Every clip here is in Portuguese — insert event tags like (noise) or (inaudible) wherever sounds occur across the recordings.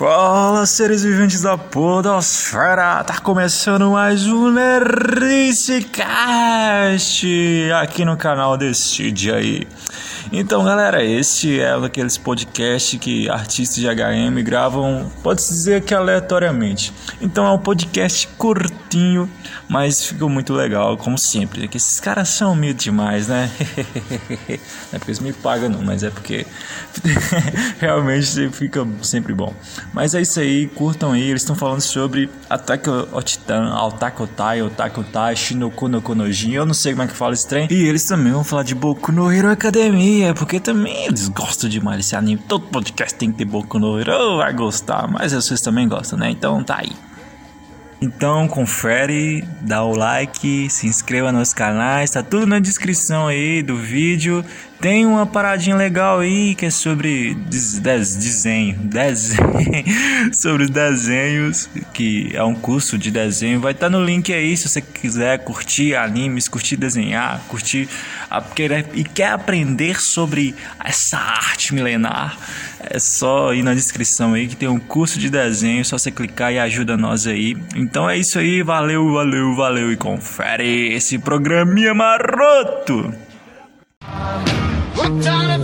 Fala, seres viventes da podosfera! Tá começando mais um Nerdicast aqui no canal dia aí. Então, galera, este é daqueles podcasts que artistas de HM gravam, pode-se dizer que aleatoriamente. Então é um podcast curtinho, mas ficou muito legal, como sempre. É que esses caras são humildes demais, né? (laughs) não é porque eles me pagam, não, mas é porque (laughs) realmente fica sempre bom. Mas é isso aí, curtam aí. Eles estão falando sobre on Titan, Attack on Titan, Shinoku no Konojin. Eu não sei como é que fala esse trem. E eles também vão falar de Boku no Hero Academia, porque também eles gostam demais desse anime. Todo podcast tem que ter Boku no Hero, vai gostar. Mas vocês também gostam, né? Então tá aí. Então confere, dá o like, se inscreva nos canais, tá tudo na descrição aí do vídeo. Tem uma paradinha legal aí que é sobre des, des, desenho, desenho (laughs) sobre os desenhos, que é um curso de desenho. Vai estar no link aí se você quiser curtir animes, curtir desenhar, curtir a, e quer aprender sobre essa arte milenar. É só ir na descrição aí que tem um curso de desenho, só você clicar e ajuda nós aí. Então é isso aí, valeu, valeu, valeu e confere esse programinha maroto. Donna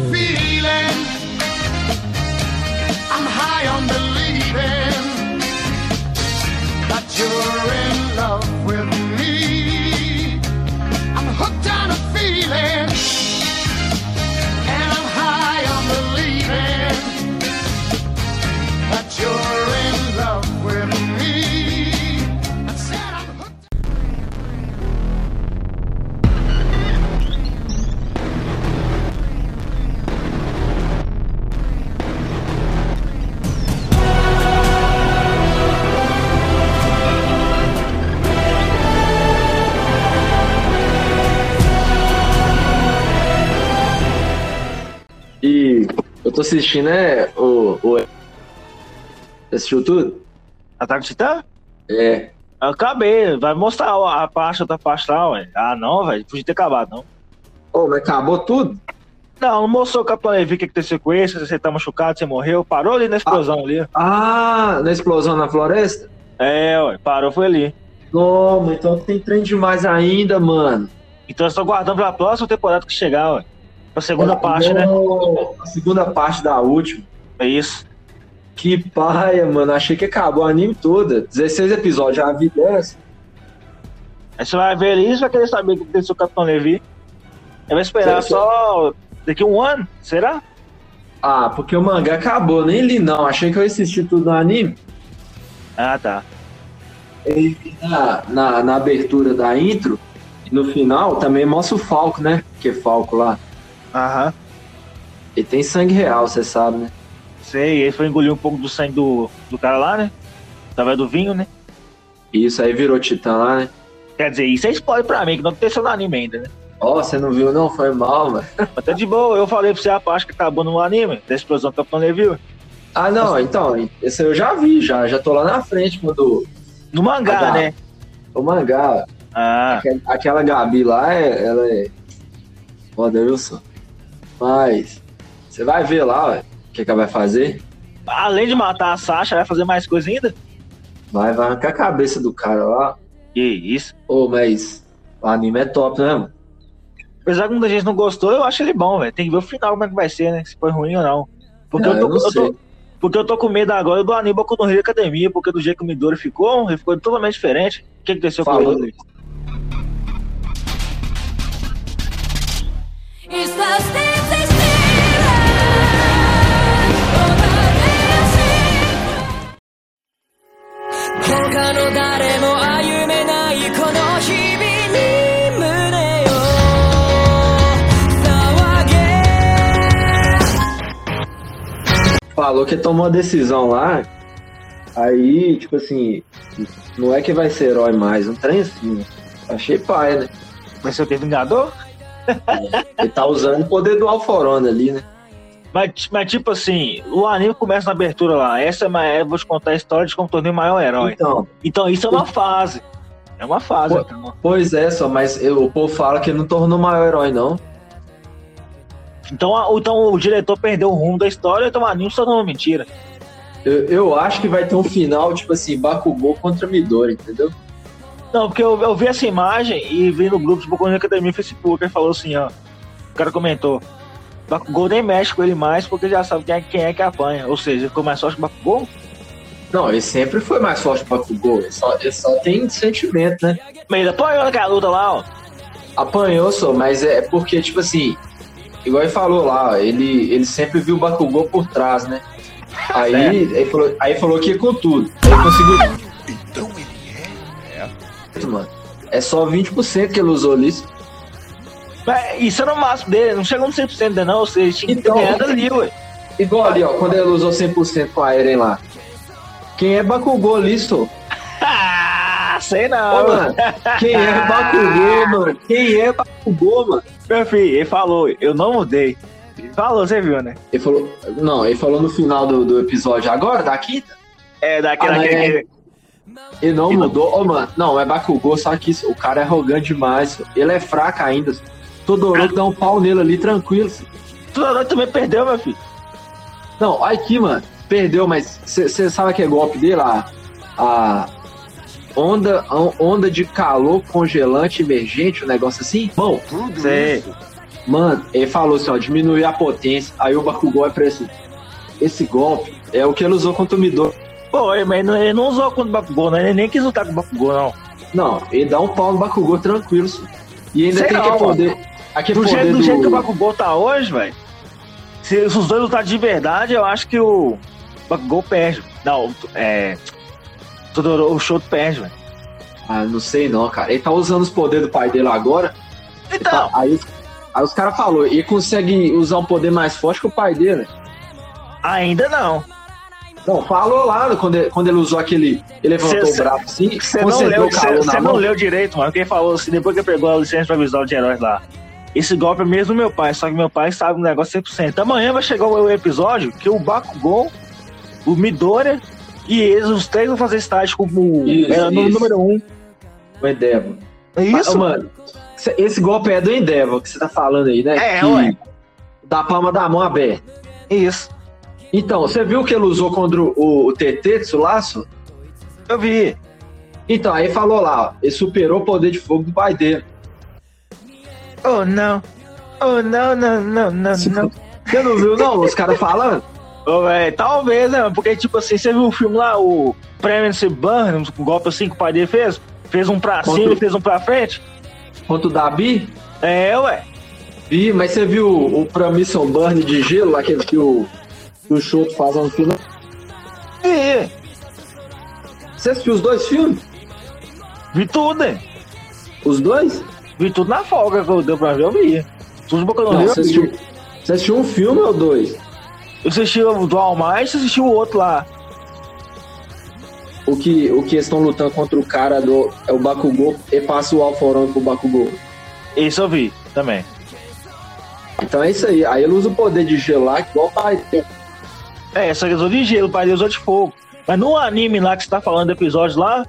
tô assistindo, né? O. o... Você assistiu tudo? Ataque Titã? É. Acabei, vai mostrar a parte, outra parte lá, ué. Ah, não, velho, podia ter acabado, não. Ô, mas acabou tudo? Não, não mostrou o Capitão Levi o que aconteceu com ele, se você tá machucado, você morreu. Parou ali na explosão ali. Ah, na explosão na floresta? É, ué, parou, foi ali. Não, mas então tem trem demais ainda, mano. Então eu estou guardando pra próxima temporada que chegar, ué. Pra segunda parte, né? Não, A segunda parte da última. É isso. Que paia, mano. Achei que acabou o anime toda. 16 episódios, já vi 10. Aí você vai ver você vai querer saber o que aconteceu com o Capitão Levi. Aí vai esperar só daqui um ano, será? Ah, porque o mangá acabou, nem li não. Achei que eu ia assistir tudo no anime. Ah, tá. E na, na, na abertura da intro, no final também mostra o Falco, né? Que é Falco lá. Aham. E tem sangue real, você sabe, né? Sei, ele foi engolir um pouco do sangue do, do cara lá, né? Através do vinho, né? Isso aí virou Titã lá, né? Quer dizer, isso é spoiler pra mim, que não aconteceu no anime ainda, né? Ó, você não viu não? Foi mal, mano. (laughs) Mas tá de boa, eu falei pra você a parte que acabou no anime, da explosão do Capitão Levi. ué. Ah, não, então, esse eu já vi, já. Já tô lá na frente quando No mangá, Ah, tá. né? o mangá. Ah, Aquela, aquela Gabi lá, é- ela é. Foda, viu, só? Mas. Você vai ver lá, ué, o que, que ela vai fazer? além de matar a Sasha, vai fazer mais coisa ainda? Vai, vai arrancar a cabeça do cara lá. Que isso. Ô, mas o anime é top, né, mano? Apesar que muita gente não gostou, eu acho ele bom, velho. Tem que ver o final como é que vai ser, né? Se foi ruim ou não. Porque, Não, eu, tô, eu não eu tô- porque eu tô com medo agora do anime Boku no Hero Academia, porque do jeito que o Midori ficou, ele ficou totalmente diferente. O que aconteceu com Falou. ele? Estás falou que tomou uma decisão lá. Aí, tipo assim, não é que vai ser herói mais, um trem assim. Achei pai, né? Vai ser o quê? Vingador? (laughs) Ele tá usando o poder do Alforona ali, né? Mas, mas, tipo assim, o anime começa na abertura lá. Essa é, vou te contar a história de como tornei o maior herói. Então, Então isso é uma fase. É uma fase. Pô. então. pois é, só, mas eu- o povo fala que ele não tornou o maior herói, não. Então, a- então o diretor perdeu o rumo da história, então o anime só não é mentira. Eu, eu acho que vai ter um final, tipo assim, Bakugou contra Midori, entendeu? Não, porque eu, eu vi essa imagem e vi no grupo de Boku Academia no Facebook, ele falou assim, ó. O cara comentou. Bakugou nem mexe com ele mais porque já sabe quem é, quem é que apanha. Ou seja, ficou mais forte que o Bakugou. Não, ele sempre foi mais forte que o Bakugou. Ele só, ele só tem sentimento, né? Mas ele apanhou naquela luta lá, ó. Apanhou só, mas é porque, tipo assim, igual ele falou lá, ele, ele sempre viu o Bakugou por trás, né? Aí, É. ele falou, aí falou que ia com tudo. Aí ele conseguiu. Então ele Mano, é só 20% que ele usou ali. Mas isso era o máximo dele, não chegou no 100% ainda não, ou seja, tinha que ter Então- ganhado ali, ué. Igual ali, ó, quando ele usou 100% com a Eren lá. Quem é Bakugou ali, só? (laughs) Ah, sei Ô, não. mano, quem é Bakugou, mano? Quem é Bakugou, mano? Meu filho, ele falou, eu não mudei. Ele falou, você viu, né? Ele falou. Não, ele falou no final do, do episódio agora, da quinta. É, daquele, Ah, daquele, é. Ele não Ele- mudou. Ô, mano, não, é Bakugou, só que isso, o cara é arrogante demais. Ele é fraco ainda. só. Todoroki dá um pau nele ali, tranquilo. Todoroki também perdeu, meu filho. Não, olha aqui, mano. Perdeu, mas você sabe que é golpe dele? A, a onda, onda de calor congelante emergente, um negócio assim? Bom, tudo Sei. isso. Mano, ele falou assim, ó, diminuir a potência. Aí o Bakugou é pra esse, esse golpe. É o que ele usou contra o Midori. Pô, ele- mas ele não usou contra o Bakugou, não. Ele nem quis lutar com o Bakugou, não. Não, ele dá um pau no Bakugou tranquilo. só. E ainda Sei tem não, aquele poder. Aquele Do jeito, do do... jeito que o Bakugou tá hoje, velho. Se, se os dois lutarem de verdade, eu acho que o Bakugou perde. Não, é. Todoro, o Shoto perde, velho. Ah, não sei não, cara. Ele tá usando os poderes do pai dele agora. Então, tá- Aí, os- aí os caras falaram, ele consegue usar um poder mais forte que o pai dele. ainda não. Não, falou lá quando ele, quando ele usou aquele. Ele levantou Cê- o braço assim, Você não leu, não leu direito, mano. Quem falou assim, depois que pegou a licença pra visual de heróis lá. Esse golpe é mesmo meu pai, só que meu pai sabe um negócio 100%. Amanhã vai chegar o episódio que o Bakugou, o Midoriya e eles, os três vão fazer estágio como o Isso, era no isso. número um. O Endeavor. É isso? Ah, mano, esse golpe é do Endeavor que você tá falando aí, né? É, que ué. Da palma da mão aberta. Isso. Então, você viu que ele usou contra o, o Tetetsu laço? Eu vi. Então, aí falou lá, ó, ele superou o poder de fogo do pai dele. Oh, não. Oh, não, não, não, não, não. Você não viu, não? Os caras falando? Ô, véi, talvez, né? Porque, tipo assim, você viu o filme lá, o Pregnancy Burn, um golpe assim que o pai dele fez? Fez um pra cima e fez um pra frente? Contra o Dabi? É, ué. Vi, mas você viu o, o Burn de gelo, aquele que o, que o Shoto faz no final? Vi. Você assistiu os dois filmes? Vi tudo, hein? Os dois? Vi tudo na folga que eu deu pra ver, eu vi. Tudo de boca no Não, Rio, você assistiu, você assistiu um filme ou dois? Eu assisti o do All Might e assisti o outro lá. O que, o que estão lutando contra o cara do. É o Bakugou e passa o Alforão pro Bakugou. Esse eu vi também. Então é isso aí. Aí ele usa o poder de gelar igual o pai dele. É, só que usou de gelo, o pai dele usou de fogo. Mas no anime lá que você tá falando do episódio lá,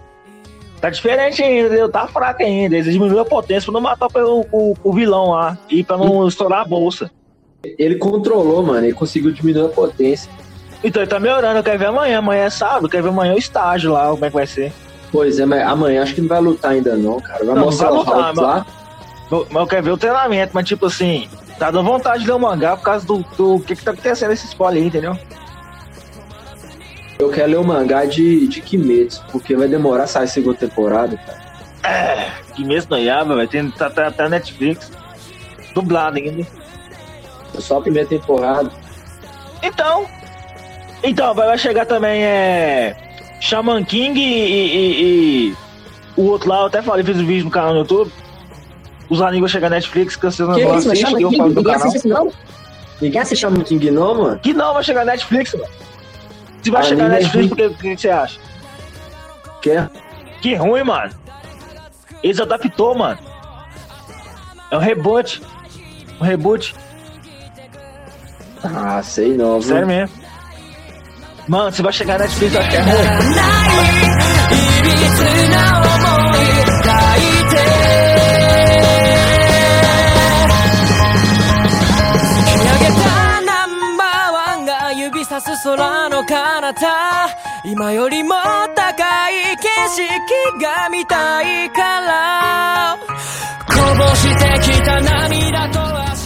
tá diferente ainda, entendeu? Tá fraco ainda. Eles diminuíram a potência pra não matar o, o, o vilão lá e pra não estourar a bolsa. Ele controlou, mano. Ele conseguiu diminuir a potência. Então ele tá melhorando, eu quero ver amanhã. Amanhã é sábado, eu quero ver amanhã o estágio lá, como é que vai ser. Pois é, mas amanhã acho que não vai lutar ainda não, cara. Vai Não, mostrar não o vai lutar, Hulk lá. Mas eu quero ver o treinamento, mas tipo assim, tá dando vontade de ler o mangá por causa do, do que que tá acontecendo esse spoiler aí, entendeu? Eu quero ler o mangá de, de Kimetsu, porque vai demorar a sair a segunda temporada, cara. Que mesmo no Yaba, vai ter tá, tá, tá Netflix. Dublado ainda. É só a primeira temporada. Então. Então, vai chegar também é. Shaman King e, e- e- o outro lá, eu até falei, fiz um vídeo no canal no YouTube. Os animes vão chegar na Netflix, não Que vão isso, chama eu falo do ninguém canal. assiste não. Ninguém assistia muito em Gnome, mano. Que não vai chegar na Netflix, mano. Se vai Ah, chegar na nem Netflix, o que, que você acha? Que é? Que ruim, mano. Eles adaptou, mano. É um reboot. Um reboot. Ah, sei não. Viu? Sério mesmo. Mano, você vai chegar na Netflix, eu acho que é ruim. 今よりも高い景色が見たいからこぼしてきた涙と汗